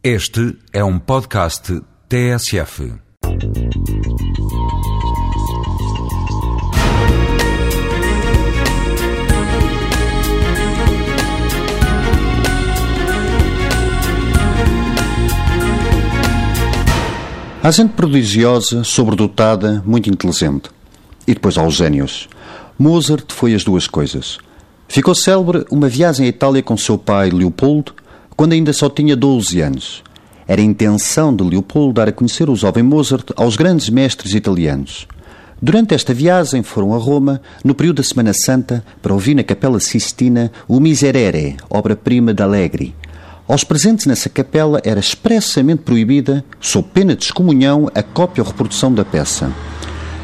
Este é um podcast TSF. Há gente prodigiosa, sobredotada, muito inteligente. E depois há os gênios. Mozart foi as duas coisas. Ficou célebre uma viagem à Itália com seu pai Leopoldo, quando ainda só tinha 12 anos. Era intenção de Leopoldo dar a conhecer o jovem Mozart aos grandes mestres italianos. Durante esta viagem foram a Roma, no período da Semana Santa, para ouvir na Capela Sistina o Miserere, obra-prima de Allegri. Aos presentes nessa capela era expressamente proibida, sob pena de excomunhão, a cópia ou reprodução da peça.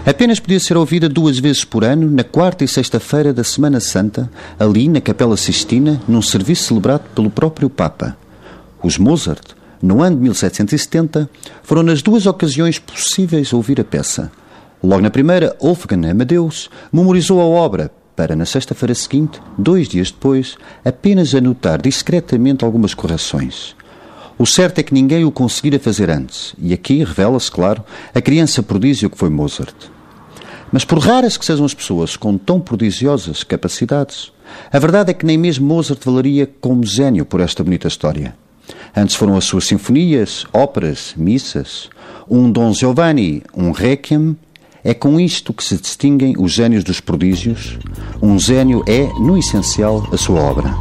Apenas podia ser ouvida duas vezes por ano, na quarta e sexta-feira da Semana Santa, ali na Capela Sistina, num serviço celebrado pelo próprio Papa. Os Mozart, no ano de 1770, foram nas duas ocasiões possíveis ouvir a peça. Logo na primeira, Wolfgang Amadeus memorizou a obra para, na sexta-feira seguinte, dois dias depois, apenas anotar discretamente algumas correções. O certo é que ninguém o conseguira fazer antes, e aqui revela-se, claro, a criança prodígio que foi Mozart. Mas por raras que sejam as pessoas com tão prodigiosas capacidades, a verdade é que nem mesmo Mozart valeria como gênio por esta bonita história. Antes foram as suas sinfonias, óperas, missas, um Dom Giovanni, um Requiem. É com isto que se distinguem os gênios dos prodígios. Um gênio é, no essencial, a sua obra.